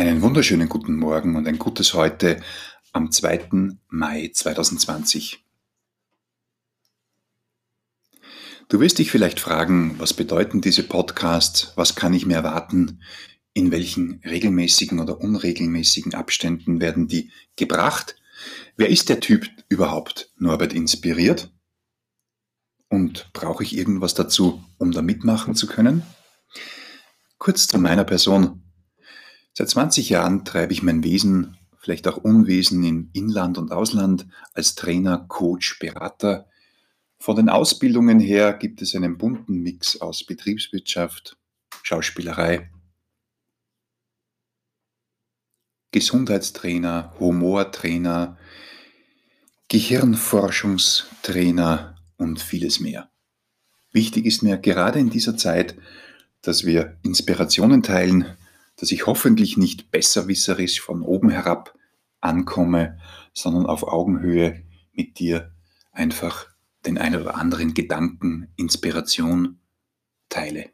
Einen wunderschönen guten Morgen und ein gutes Heute am 2. Mai 2020. Du wirst dich vielleicht fragen, was bedeuten diese Podcasts, was kann ich mir erwarten, in welchen regelmäßigen oder unregelmäßigen Abständen werden die gebracht, wer ist der Typ überhaupt, Norbert inspiriert? Und brauche ich irgendwas dazu, um da mitmachen zu können? Kurz zu meiner Person. Seit 20 Jahren treibe ich mein Wesen, vielleicht auch Unwesen in Inland und Ausland als Trainer, Coach, Berater. Von den Ausbildungen her gibt es einen bunten Mix aus Betriebswirtschaft, Schauspielerei, Gesundheitstrainer, Humortrainer, Gehirnforschungstrainer und vieles mehr. Wichtig ist mir gerade in dieser Zeit, dass wir Inspirationen teilen, dass ich hoffentlich nicht besserwisserisch von oben herab ankomme, sondern auf Augenhöhe mit dir einfach den ein oder anderen Gedanken, Inspiration teile.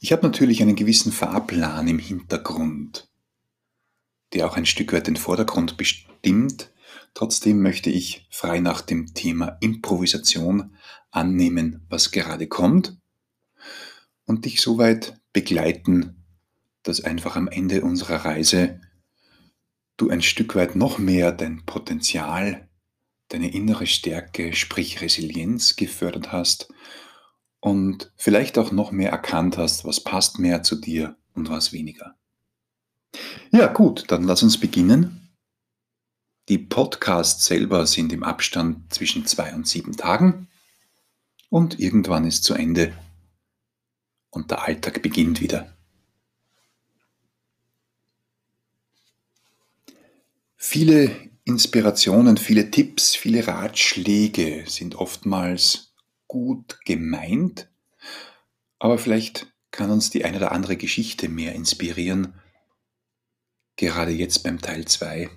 Ich habe natürlich einen gewissen Fahrplan im Hintergrund, der auch ein Stück weit den Vordergrund bestimmt. Trotzdem möchte ich frei nach dem Thema Improvisation annehmen, was gerade kommt und dich soweit begleiten, dass einfach am Ende unserer Reise du ein Stück weit noch mehr dein Potenzial, deine innere Stärke, sprich Resilienz gefördert hast und vielleicht auch noch mehr erkannt hast, was passt mehr zu dir und was weniger. Ja gut, dann lass uns beginnen. Die Podcasts selber sind im Abstand zwischen zwei und sieben Tagen und irgendwann ist zu Ende und der Alltag beginnt wieder. Viele Inspirationen, viele Tipps, viele Ratschläge sind oftmals gut gemeint, aber vielleicht kann uns die eine oder andere Geschichte mehr inspirieren, gerade jetzt beim Teil 2.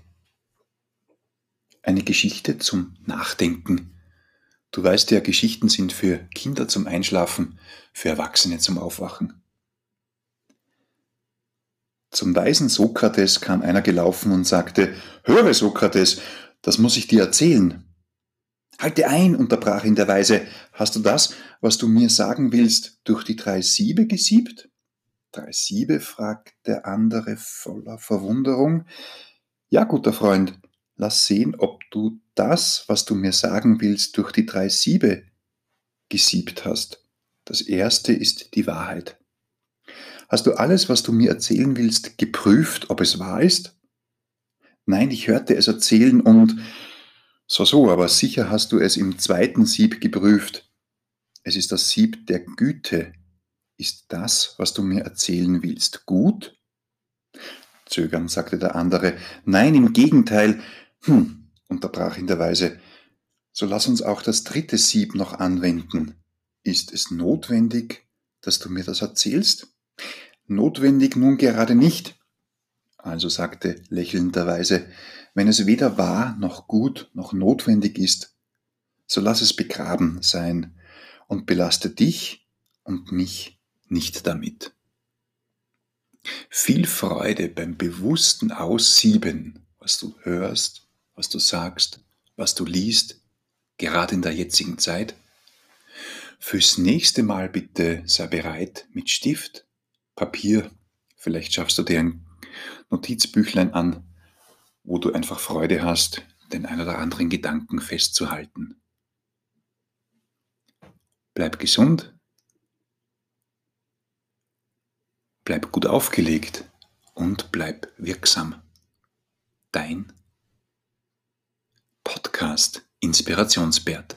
Eine Geschichte zum Nachdenken. Du weißt ja, Geschichten sind für Kinder zum Einschlafen, für Erwachsene zum Aufwachen. Zum weisen Sokrates kam einer gelaufen und sagte, Höre, Sokrates, das muss ich dir erzählen. Halte ein, unterbrach ihn der Weise, hast du das, was du mir sagen willst, durch die drei Siebe gesiebt? Drei Siebe? fragt der andere voller Verwunderung. Ja, guter Freund, lass sehen, ob du das, was du mir sagen willst, durch die drei Siebe gesiebt hast. Das erste ist die Wahrheit. Hast du alles, was du mir erzählen willst, geprüft, ob es wahr ist? Nein, ich hörte es erzählen und so, so, aber sicher hast du es im zweiten Sieb geprüft. Es ist das Sieb der Güte. Ist das, was du mir erzählen willst, gut? Zögern, sagte der andere. Nein, im Gegenteil. Hm, unterbrach ihn der Weise. So lass uns auch das dritte Sieb noch anwenden. Ist es notwendig, dass du mir das erzählst? Notwendig nun gerade nicht. Also sagte lächelnderweise, wenn es weder wahr noch gut noch notwendig ist, so lass es begraben sein und belaste dich und mich nicht damit. Viel Freude beim bewussten Aussieben, was du hörst, was du sagst, was du liest, gerade in der jetzigen Zeit. Fürs nächste Mal bitte sei bereit mit Stift Papier. Vielleicht schaffst du dir ein Notizbüchlein an, wo du einfach Freude hast, den ein oder anderen Gedanken festzuhalten. Bleib gesund, bleib gut aufgelegt und bleib wirksam. Dein Podcast Inspirationsbert.